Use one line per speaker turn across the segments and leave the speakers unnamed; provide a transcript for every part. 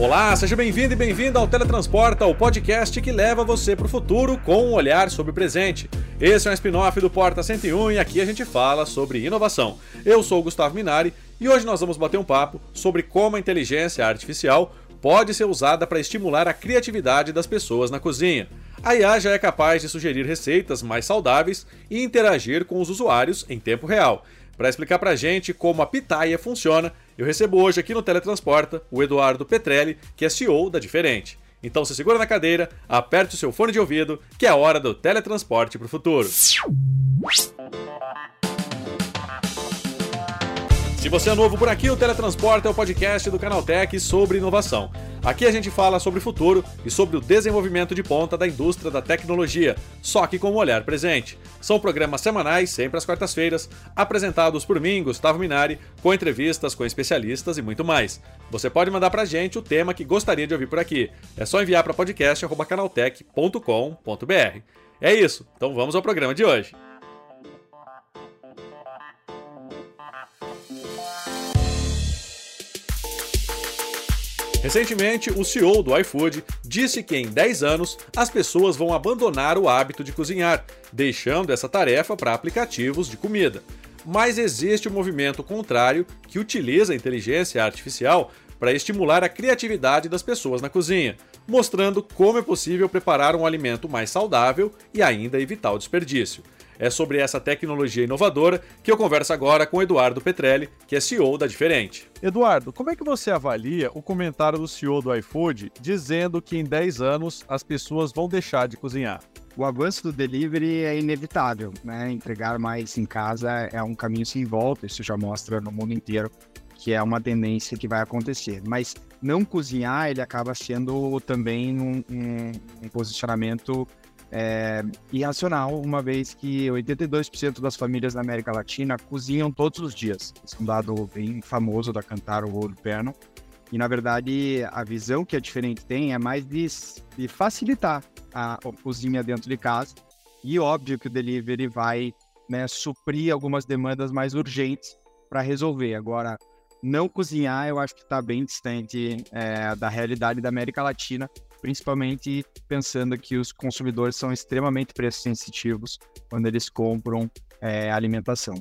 Olá, seja bem-vindo e bem-vinda ao Teletransporta, o podcast que leva você para o futuro com um olhar sobre o presente. Esse é um spin-off do Porta 101 e aqui a gente fala sobre inovação. Eu sou o Gustavo Minari e hoje nós vamos bater um papo sobre como a inteligência artificial pode ser usada para estimular a criatividade das pessoas na cozinha. A IA já é capaz de sugerir receitas mais saudáveis e interagir com os usuários em tempo real. Para explicar para a gente como a pitaia funciona, eu recebo hoje aqui no Teletransporta o Eduardo Petrelli, que é CEO da Diferente. Então se segura na cadeira, aperte o seu fone de ouvido, que é a hora do teletransporte para o futuro. Se você é novo por aqui, o Teletransporte é o podcast do Canaltech sobre inovação. Aqui a gente fala sobre o futuro e sobre o desenvolvimento de ponta da indústria da tecnologia, só que com um olhar presente. São programas semanais, sempre às quartas-feiras, apresentados por mim, Gustavo Minari, com entrevistas com especialistas e muito mais. Você pode mandar pra gente o tema que gostaria de ouvir por aqui. É só enviar para podcast@canaltech.com.br. É isso. Então vamos ao programa de hoje. Recentemente, o CEO do iFood disse que em 10 anos as pessoas vão abandonar o hábito de cozinhar, deixando essa tarefa para aplicativos de comida. Mas existe um movimento contrário que utiliza a inteligência artificial para estimular a criatividade das pessoas na cozinha, mostrando como é possível preparar um alimento mais saudável e ainda evitar o desperdício. É sobre essa tecnologia inovadora que eu converso agora com Eduardo Petrelli, que é CEO da Diferente. Eduardo, como é que você avalia o comentário do CEO do iFood dizendo que em 10 anos as pessoas vão deixar de cozinhar?
O avanço do delivery é inevitável, né? Entregar mais em casa é um caminho sem volta, isso já mostra no mundo inteiro que é uma tendência que vai acontecer. Mas não cozinhar, ele acaba sendo também um, um, um posicionamento é, uma vez que 82% das famílias da América Latina cozinham todos os dias. Esse é um dado bem famoso da Cantaro World Panel. E, na verdade, a visão que a Diferente tem é mais de, de facilitar a, a, cozinha dentro de casa. E óbvio que o delivery vai né, suprir algumas demandas mais urgentes para resolver. Agora, não cozinhar, eu acho que está bem distante é, da realidade da América Latina, principalmente pensando que os consumidores são extremamente preço sensitivos quando eles compram é, alimentação.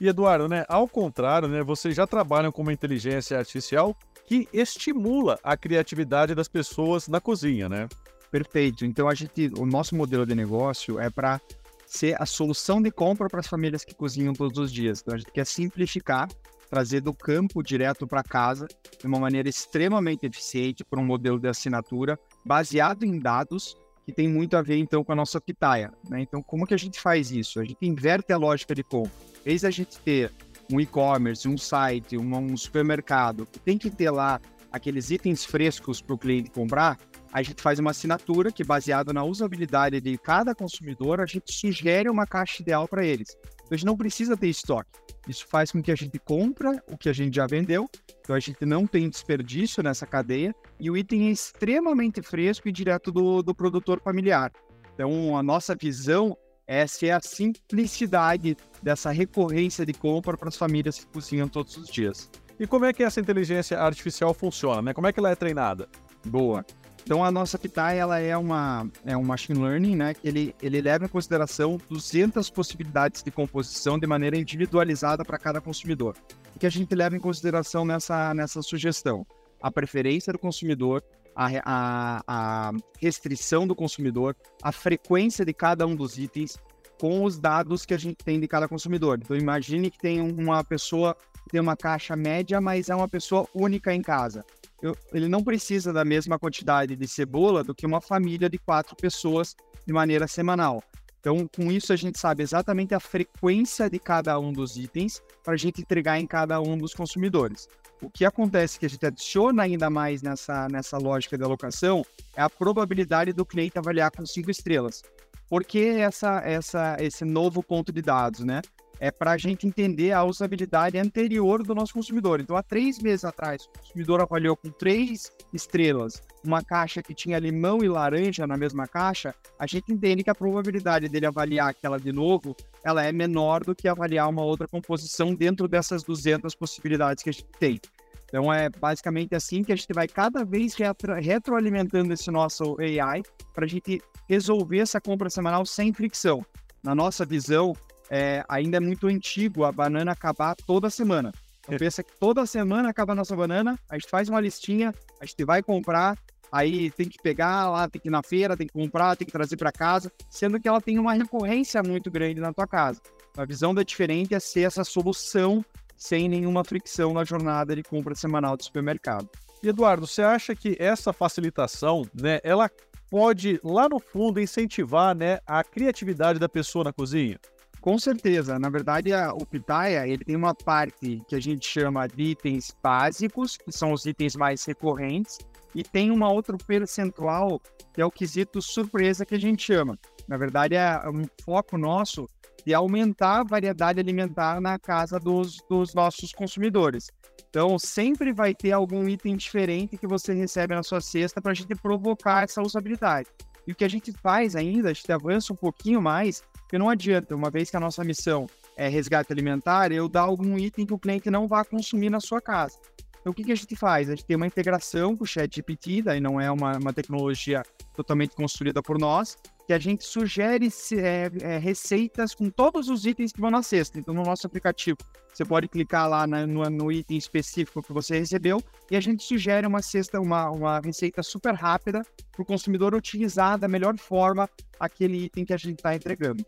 E Eduardo, né, ao contrário, né, vocês já trabalham com uma inteligência artificial que estimula a criatividade das pessoas na cozinha, né?
Perfeito. Então a gente, o nosso modelo de negócio é para ser a solução de compra para as famílias que cozinham todos os dias. Então a gente quer simplificar trazer do campo direto para casa de uma maneira extremamente eficiente por um modelo de assinatura baseado em dados que tem muito a ver então com a nossa pitaia. Né? Então, como que a gente faz isso? A gente inverte a lógica de compra. Vez a gente ter um e-commerce, um site, um, um supermercado que tem que ter lá aqueles itens frescos para o cliente comprar, a gente faz uma assinatura que, baseada na usabilidade de cada consumidor, a gente sugere uma caixa ideal para eles. Então, a gente não precisa ter estoque. Isso faz com que a gente compra o que a gente já vendeu, então a gente não tem desperdício nessa cadeia e o item é extremamente fresco e direto do, do produtor familiar. Então, a nossa visão é ser a simplicidade dessa recorrência de compra para as famílias que cozinham todos os dias.
E como é que essa inteligência artificial funciona? Né? Como é que ela é treinada?
Boa. Então a nossa Pitai ela é uma é um machine learning, né? Que ele ele leva em consideração 200 possibilidades de composição de maneira individualizada para cada consumidor. O que a gente leva em consideração nessa nessa sugestão? A preferência do consumidor, a, a, a restrição do consumidor, a frequência de cada um dos itens, com os dados que a gente tem de cada consumidor. Então imagine que tem uma pessoa que tem uma caixa média, mas é uma pessoa única em casa eu, ele não precisa da mesma quantidade de cebola do que uma família de quatro pessoas de maneira semanal. Então, com isso, a gente sabe exatamente a frequência de cada um dos itens para a gente entregar em cada um dos consumidores. O que acontece que a gente adiciona ainda mais nessa, nessa lógica de alocação é a probabilidade do cliente avaliar com cinco estrelas. Por que essa, essa, esse novo ponto de dados, né? É para a gente entender a usabilidade anterior do nosso consumidor. Então, há três meses atrás, o consumidor avaliou com três estrelas uma caixa que tinha limão e laranja na mesma caixa, a gente entende que a probabilidade dele avaliar aquela de novo, ela é menor do que avaliar uma outra composição dentro dessas 200 possibilidades que a gente tem. Então é basicamente assim que a gente vai cada vez retro, retroalimentando esse nosso AI para a gente resolver essa compra semanal sem fricção. Na nossa visão, é, ainda é muito antigo a banana acabar toda semana. Então pensa que toda semana acaba a nossa banana, a gente faz uma listinha, a gente vai comprar, aí tem que pegar lá, tem que ir na feira, tem que comprar, tem que trazer para casa, sendo que ela tem uma recorrência muito grande na tua casa. A visão da diferente é ser essa solução sem nenhuma fricção na jornada de compra semanal do supermercado.
E Eduardo, você acha que essa facilitação, né, ela pode lá no fundo incentivar, né, a criatividade da pessoa na cozinha?
Com certeza. Na verdade, a, o Pitaya ele tem uma parte que a gente chama de itens básicos, que são os itens mais recorrentes, e tem uma outra percentual que é o quesito surpresa que a gente chama. Na verdade, é um foco nosso de aumentar a variedade alimentar na casa dos, dos nossos consumidores. Então, sempre vai ter algum item diferente que você recebe na sua cesta para a gente provocar essa usabilidade. E o que a gente faz ainda, a gente avança um pouquinho mais, porque não adianta, uma vez que a nossa missão é resgate alimentar, eu dar algum item que o cliente não vá consumir na sua casa. Então, o que, que a gente faz? A gente tem uma integração com o ChatGPT, daí não é uma, uma tecnologia totalmente construída por nós, que a gente sugere é, é, receitas com todos os itens que vão na cesta. Então, no nosso aplicativo, você pode clicar lá na, no, no, item específico que você recebeu e a gente sugere uma cesta, uma, uma receita super rápida para o consumidor utilizar da melhor forma aquele item que a gente está entregando.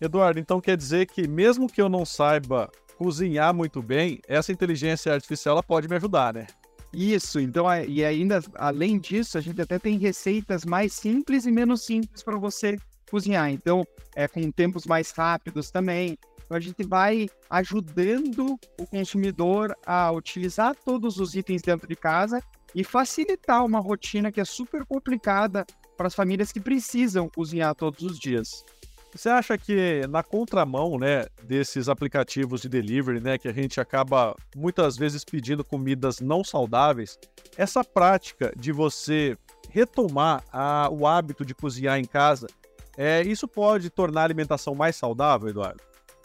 Eduardo, então quer dizer que mesmo que eu não saiba cozinhar muito bem, essa inteligência artificial pode me ajudar, né?
Isso, então, e ainda além disso, a gente até tem receitas mais simples e menos simples para você cozinhar. Então, é com tempos mais rápidos também. Então, a gente vai ajudando o consumidor a utilizar todos os itens dentro de casa e facilitar uma rotina que é super complicada para as famílias que precisam cozinhar todos os dias.
Você acha que na contramão, né, desses aplicativos de delivery, né, que a gente acaba muitas vezes pedindo comidas não saudáveis, essa prática de você retomar a, o hábito de cozinhar em casa, é, isso pode tornar a alimentação mais saudável, Eduardo?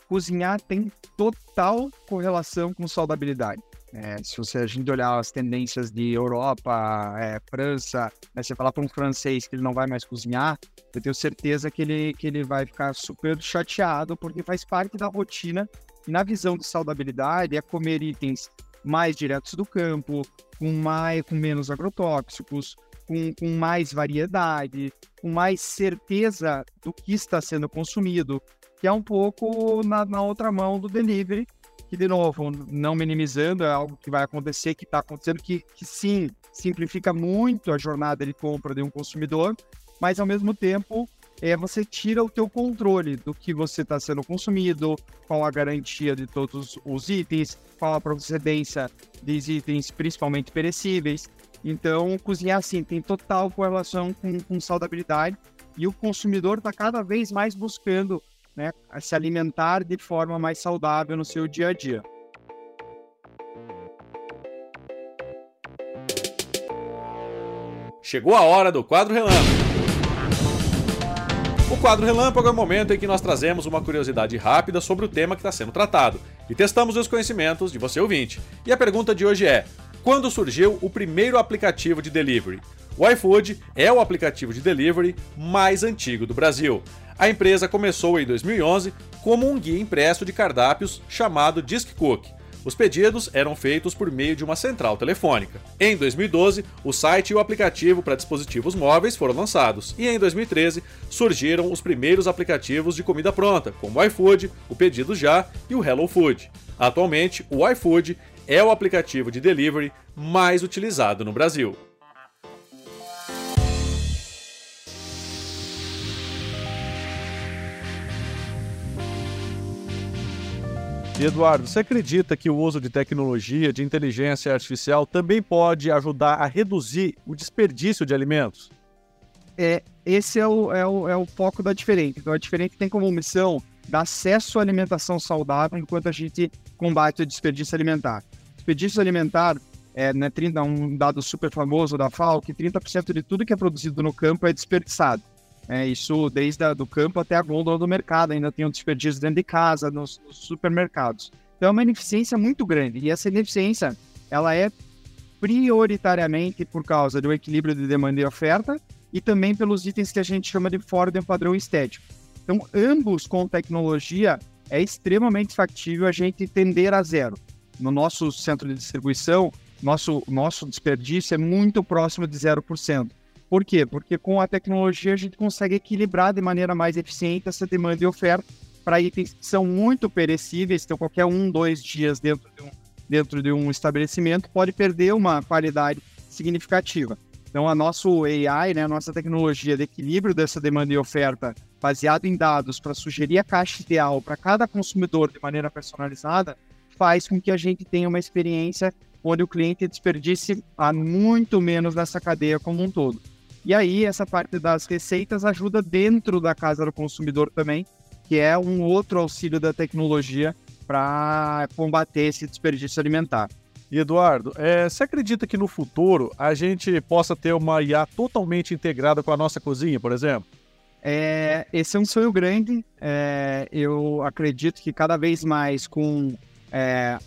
Cozinhar tem total correlação com saudabilidade. É, se você, a gente olhar as tendências de Europa, é, França, né, você falar para um francês que ele não vai mais cozinhar, eu tenho certeza que ele, que ele vai ficar super chateado, porque faz parte da rotina. E na visão de saudabilidade, é comer itens mais diretos do campo, com, mais, com menos agrotóxicos, com, com mais variedade, com mais certeza do que está sendo consumido, que é um pouco na, na outra mão do delivery, que, de novo, não minimizando, é algo que vai acontecer, que está acontecendo, que, que sim, simplifica muito a jornada de compra de um consumidor, mas ao mesmo tempo é, você tira o teu controle do que você está sendo consumido, qual a garantia de todos os itens, qual a procedência dos itens, principalmente perecíveis. Então, cozinhar assim tem total correlação com, com saudabilidade e o consumidor está cada vez mais buscando né, a se alimentar de forma mais saudável no seu dia a dia.
Chegou a hora do quadro relâmpago. O quadro relâmpago é o momento em que nós trazemos uma curiosidade rápida sobre o tema que está sendo tratado e testamos os conhecimentos de você ouvinte. E a pergunta de hoje é: quando surgiu o primeiro aplicativo de delivery? O iFood é o aplicativo de delivery mais antigo do Brasil. A empresa começou em 2011 como um guia impresso de cardápios chamado Disc Cook. Os pedidos eram feitos por meio de uma central telefônica. Em 2012, o site e o aplicativo para dispositivos móveis foram lançados, e em 2013 surgiram os primeiros aplicativos de comida pronta, como o iFood, o Pedido Já e o Hello Food. Atualmente, o iFood é o aplicativo de delivery mais utilizado no Brasil. E Eduardo, você acredita que o uso de tecnologia, de inteligência artificial, também pode ajudar a reduzir o desperdício de alimentos?
É, esse é o, é o, é o foco da Diferente. Então, a Diferente tem como missão dar acesso à alimentação saudável enquanto a gente combate o desperdício alimentar. Desperdício alimentar é né, 30, um dado super famoso da FAO, que 30% de tudo que é produzido no campo é desperdiçado. É, isso desde a, do campo até a gôndola do mercado, ainda tem um desperdício dentro de casa, nos, nos supermercados. Então é uma ineficiência muito grande. E essa ineficiência, ela é prioritariamente por causa do equilíbrio de demanda e oferta e também pelos itens que a gente chama de fora do padrão estético. Então, ambos com tecnologia, é extremamente factível a gente tender a zero. No nosso centro de distribuição, nosso, nosso desperdício é muito próximo de 0%. Por quê? Porque com a tecnologia a gente consegue equilibrar de maneira mais eficiente essa demanda e oferta para itens que são muito perecíveis, então qualquer um, dois dias dentro de um, dentro de um estabelecimento pode perder uma qualidade significativa. Então, a nosso AI, né, a nossa tecnologia de equilíbrio dessa demanda e oferta, baseado em dados para sugerir a caixa ideal para cada consumidor de maneira personalizada, faz com que a gente tenha uma experiência onde o cliente desperdice muito menos nessa cadeia como um todo. E aí, essa parte das receitas ajuda dentro da casa do consumidor também, que é um outro auxílio da tecnologia para combater esse desperdício alimentar.
E Eduardo, é, você acredita que no futuro a gente possa ter uma IA totalmente integrada com a nossa cozinha, por exemplo?
É, esse é um sonho grande. É, eu acredito que cada vez mais com é,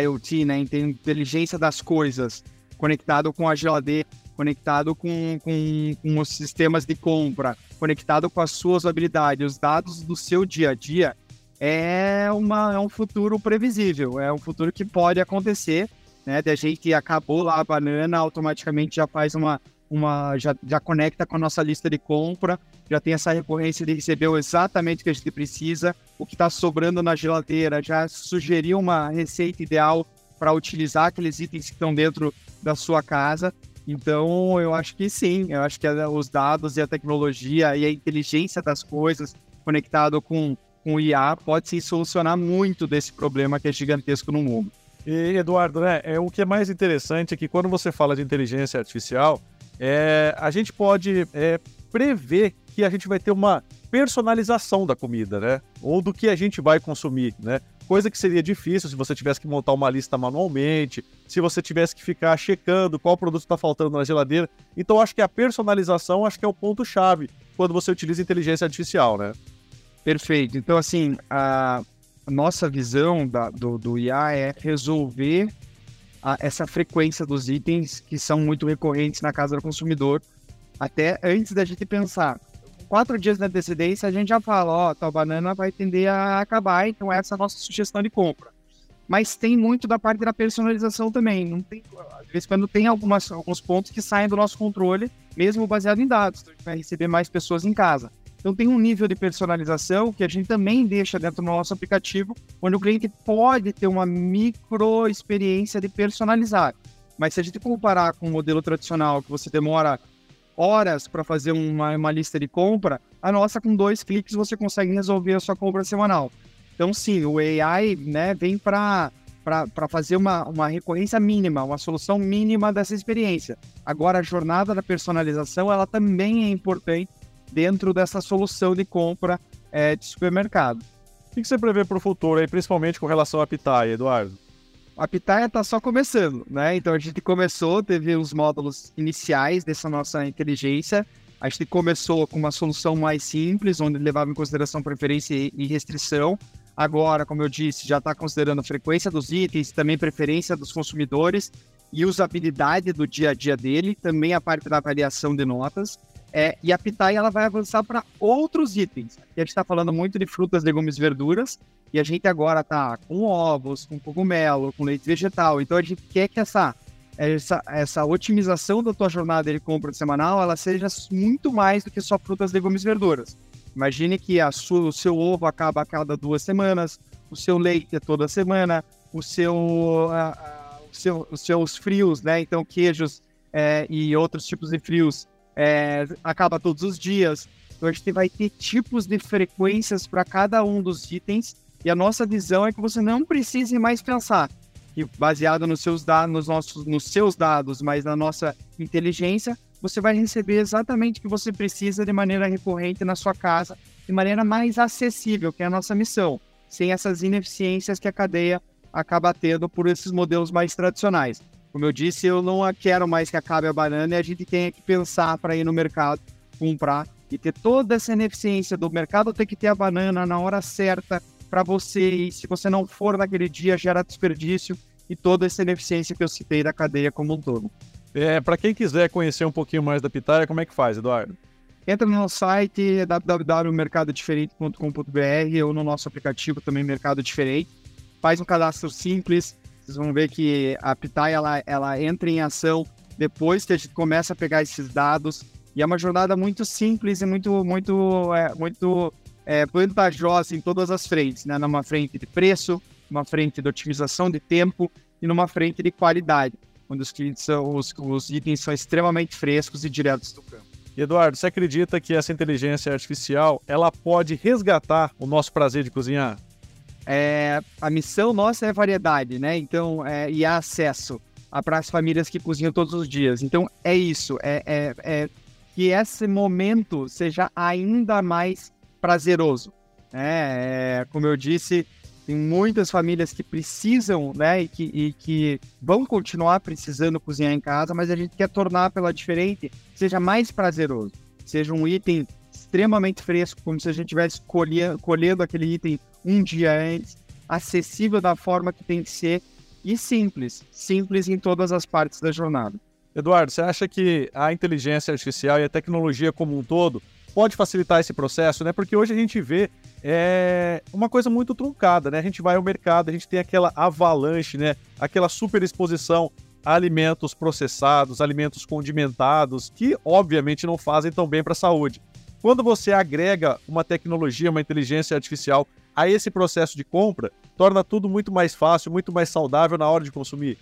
IoT, né, inteligência das coisas, conectado com a geladeira, conectado com, com, com os sistemas de compra, conectado com as suas habilidades, os dados do seu dia a dia, é, uma, é um futuro previsível, é um futuro que pode acontecer, né? De a gente acabou lá a banana, automaticamente já faz uma, uma já, já conecta com a nossa lista de compra, já tem essa recorrência de receber exatamente o que a gente precisa, o que está sobrando na geladeira, já sugeriu uma receita ideal para utilizar aqueles itens que estão dentro da sua casa. Então, eu acho que sim, eu acho que os dados e a tecnologia e a inteligência das coisas conectado com, com o IA pode sim solucionar muito desse problema que é gigantesco no mundo.
E, Eduardo, né, é, o que é mais interessante é que quando você fala de inteligência artificial, é, a gente pode é, prever que a gente vai ter uma personalização da comida, né? Ou do que a gente vai consumir, né? coisa que seria difícil se você tivesse que montar uma lista manualmente, se você tivesse que ficar checando qual produto está faltando na geladeira. Então acho que a personalização acho que é o ponto chave quando você utiliza inteligência artificial, né?
Perfeito. Então assim, a nossa visão da, do, do IA é resolver a, essa frequência dos itens que são muito recorrentes na casa do consumidor, até antes da gente pensar quatro dias de antecedência, a gente já fala, ó, oh, tua banana vai tender a acabar, então essa é a nossa sugestão de compra. Mas tem muito da parte da personalização também. Não tem, quando tem algumas, alguns pontos que saem do nosso controle, mesmo baseado em dados. Então, a gente vai receber mais pessoas em casa. Então, tem um nível de personalização que a gente também deixa dentro do nosso aplicativo, onde o cliente pode ter uma micro experiência de personalizar. Mas se a gente comparar com o modelo tradicional, que você demora horas para fazer uma, uma lista de compra, a nossa, com dois cliques, você consegue resolver a sua compra semanal. Então, sim, o AI né, vem para para fazer uma, uma recorrência mínima, uma solução mínima dessa experiência. Agora, a jornada da personalização, ela também é importante dentro dessa solução de compra é, de supermercado.
O que você prevê para o futuro, aí, principalmente com relação à Pitaia, Eduardo?
a Pitaia está só começando, né? Então a gente começou, teve os módulos iniciais dessa nossa inteligência. A gente começou com uma solução mais simples, onde levava em consideração preferência e restrição. Agora, como eu disse, já está considerando a frequência dos itens, também preferência dos consumidores e usabilidade do dia a dia dele, também a parte da avaliação de notas. É, e a Pitaia ela vai avançar para outros itens. Aqui a gente está falando muito de frutas, legumes, verduras, e a gente agora está com ovos, com cogumelo, com leite vegetal. Então a gente quer que essa, essa, essa otimização da tua jornada de compra semanal ela seja muito mais do que só frutas, legumes e verduras. Imagine que sua, o seu ovo acaba a cada duas semanas, o seu leite é toda semana, o seu, a, a, o seu, os seus frios, né? Então queijos é, e outros tipos de frios é, acaba todos os dias. Então a gente vai ter tipos de frequências para cada um dos itens e a nossa visão é que você não precise mais pensar. E baseado nos seus dados, nos nossos, nos seus dados, mas na nossa inteligência, você vai receber exatamente o que você precisa de maneira recorrente na sua casa, de maneira mais acessível, que é a nossa missão, sem essas ineficiências que a cadeia acaba tendo por esses modelos mais tradicionais. Como eu disse, eu não quero mais que acabe a banana e a gente tenha que pensar para ir no mercado comprar e ter toda essa ineficiência do mercado ter que ter a banana na hora certa para você e se você não for naquele dia gera desperdício. e toda essa ineficiência que eu citei da cadeia como um todo.
É, Para quem quiser conhecer um pouquinho mais da Pitaia, como é que faz, Eduardo?
Entra no nosso site www.mercadodiferente.com.br ou no nosso aplicativo também Mercado Diferente. Faz um cadastro simples. Vocês vão ver que a Pitaia ela, ela entra em ação depois que a gente começa a pegar esses dados. E é uma jornada muito simples e muito, muito, é, muito é, vantajosa em todas as frentes, né? Numa frente de preço, numa frente de otimização de tempo e numa frente de qualidade onde os, clientes são, os, os itens são extremamente frescos e diretos do campo.
Eduardo, você acredita que essa inteligência artificial ela pode resgatar o nosso prazer de cozinhar?
É, a missão nossa é variedade, né? Então, é, e acesso para as famílias que cozinham todos os dias. Então, é isso, é, é, é que esse momento seja ainda mais prazeroso. Né? É, como eu disse, tem muitas famílias que precisam, né, e que, e que vão continuar precisando cozinhar em casa, mas a gente quer tornar pela diferente, seja mais prazeroso, seja um item extremamente fresco, como se a gente estivesse colhendo aquele item um dia antes, acessível da forma que tem que ser e simples, simples em todas as partes da jornada.
Eduardo, você acha que a inteligência artificial e a tecnologia como um todo pode facilitar esse processo, né? Porque hoje a gente vê é, uma coisa muito truncada, né? A gente vai ao mercado, a gente tem aquela avalanche, né? Aquela super exposição a alimentos processados, alimentos condimentados, que obviamente não fazem tão bem para a saúde. Quando você agrega uma tecnologia, uma inteligência artificial a esse processo de compra, torna tudo muito mais fácil, muito mais saudável na hora de consumir.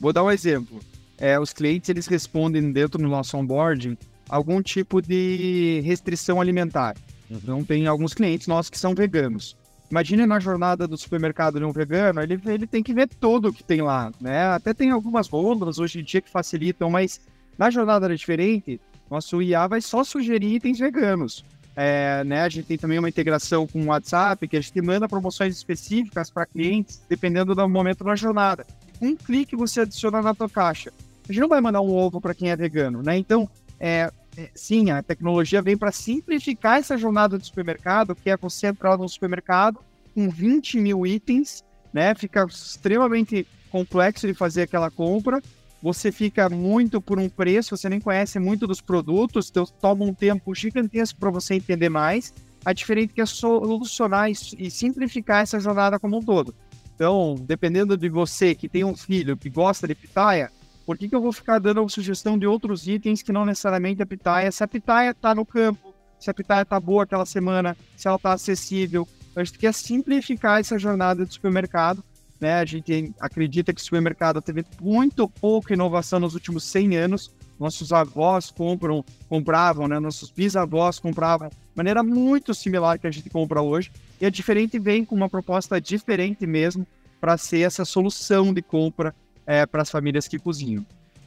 Vou dar um exemplo. É, os clientes eles respondem dentro do nosso onboarding algum tipo de restrição alimentar. Uhum. Então, tem alguns clientes nossos que são veganos. Imagina na jornada do supermercado de um vegano, ele, ele tem que ver tudo que tem lá, né? Até tem algumas rondas hoje em dia que facilitam, mas na jornada é diferente, nosso IA vai só sugerir itens veganos. É, né, a gente tem também uma integração com o WhatsApp, que a gente manda promoções específicas para clientes, dependendo do momento da jornada. Um clique você adiciona na tua caixa. A gente não vai mandar um ovo para quem é vegano, né? Então, é, é, sim, a tecnologia vem para simplificar essa jornada do supermercado, que é você entrar no supermercado com 20 mil itens, né? Fica extremamente complexo de fazer aquela compra. Você fica muito por um preço, você nem conhece muito dos produtos, então toma um tempo gigantesco para você entender mais. A diferente que é solucionar e simplificar essa jornada como um todo. Então, dependendo de você que tem um filho que gosta de pitaia, por que, que eu vou ficar dando sugestão de outros itens que não necessariamente a pitaia? Se a pitaia está no campo, se a pitaia está boa aquela semana, se ela está acessível. A gente quer simplificar essa jornada do supermercado. Né? A gente acredita que o supermercado teve muito pouca inovação nos últimos 100 anos. Nossos avós compram, compravam, né? nossos bisavós compravam de maneira muito similar que a gente compra hoje. E a diferente vem com uma proposta diferente mesmo para ser essa solução de compra é, para as famílias que cozinham.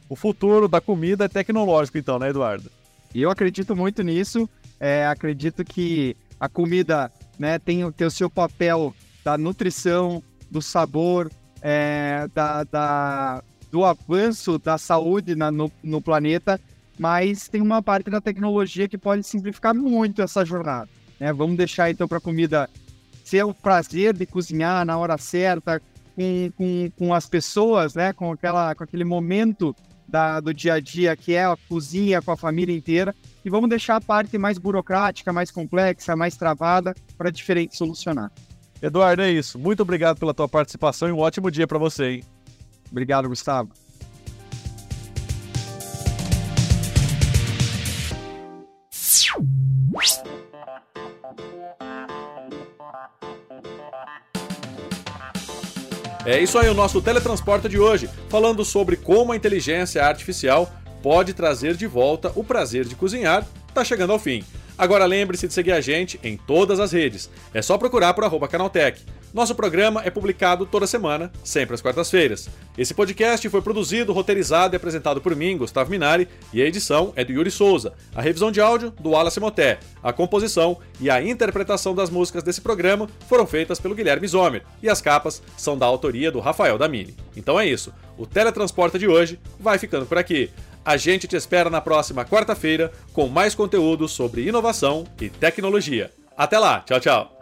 O futuro da comida é tecnológico, então, né, Eduardo?
Eu acredito muito nisso. É, acredito que a comida né, tem, tem o seu papel da nutrição, do sabor, é, da, da, do avanço da saúde na, no, no planeta, mas tem uma parte da tecnologia que pode simplificar muito essa jornada. Né? Vamos deixar então para a comida ser o prazer de cozinhar na hora certa, com, com, com as pessoas, né? Com, aquela, com aquele momento da, do dia a dia que é a cozinha com a família inteira. E vamos deixar a parte mais burocrática, mais complexa, mais travada para diferente solucionar.
Eduardo, é isso. Muito obrigado pela tua participação e um ótimo dia para você, hein?
Obrigado, Gustavo.
É isso aí o nosso teletransporta de hoje, falando sobre como a inteligência artificial pode trazer de volta o prazer de cozinhar, tá chegando ao fim. Agora lembre-se de seguir a gente em todas as redes. É só procurar por arroba Canaltech. Nosso programa é publicado toda semana, sempre às quartas-feiras. Esse podcast foi produzido, roteirizado e apresentado por mim, Gustavo Minari, e a edição é do Yuri Souza. A revisão de áudio, do Wallace Moté. A composição e a interpretação das músicas desse programa foram feitas pelo Guilherme Zomer, e as capas são da autoria do Rafael Damini. Então é isso, o Teletransporta de hoje vai ficando por aqui. A gente te espera na próxima quarta-feira com mais conteúdo sobre inovação e tecnologia. Até lá, tchau, tchau!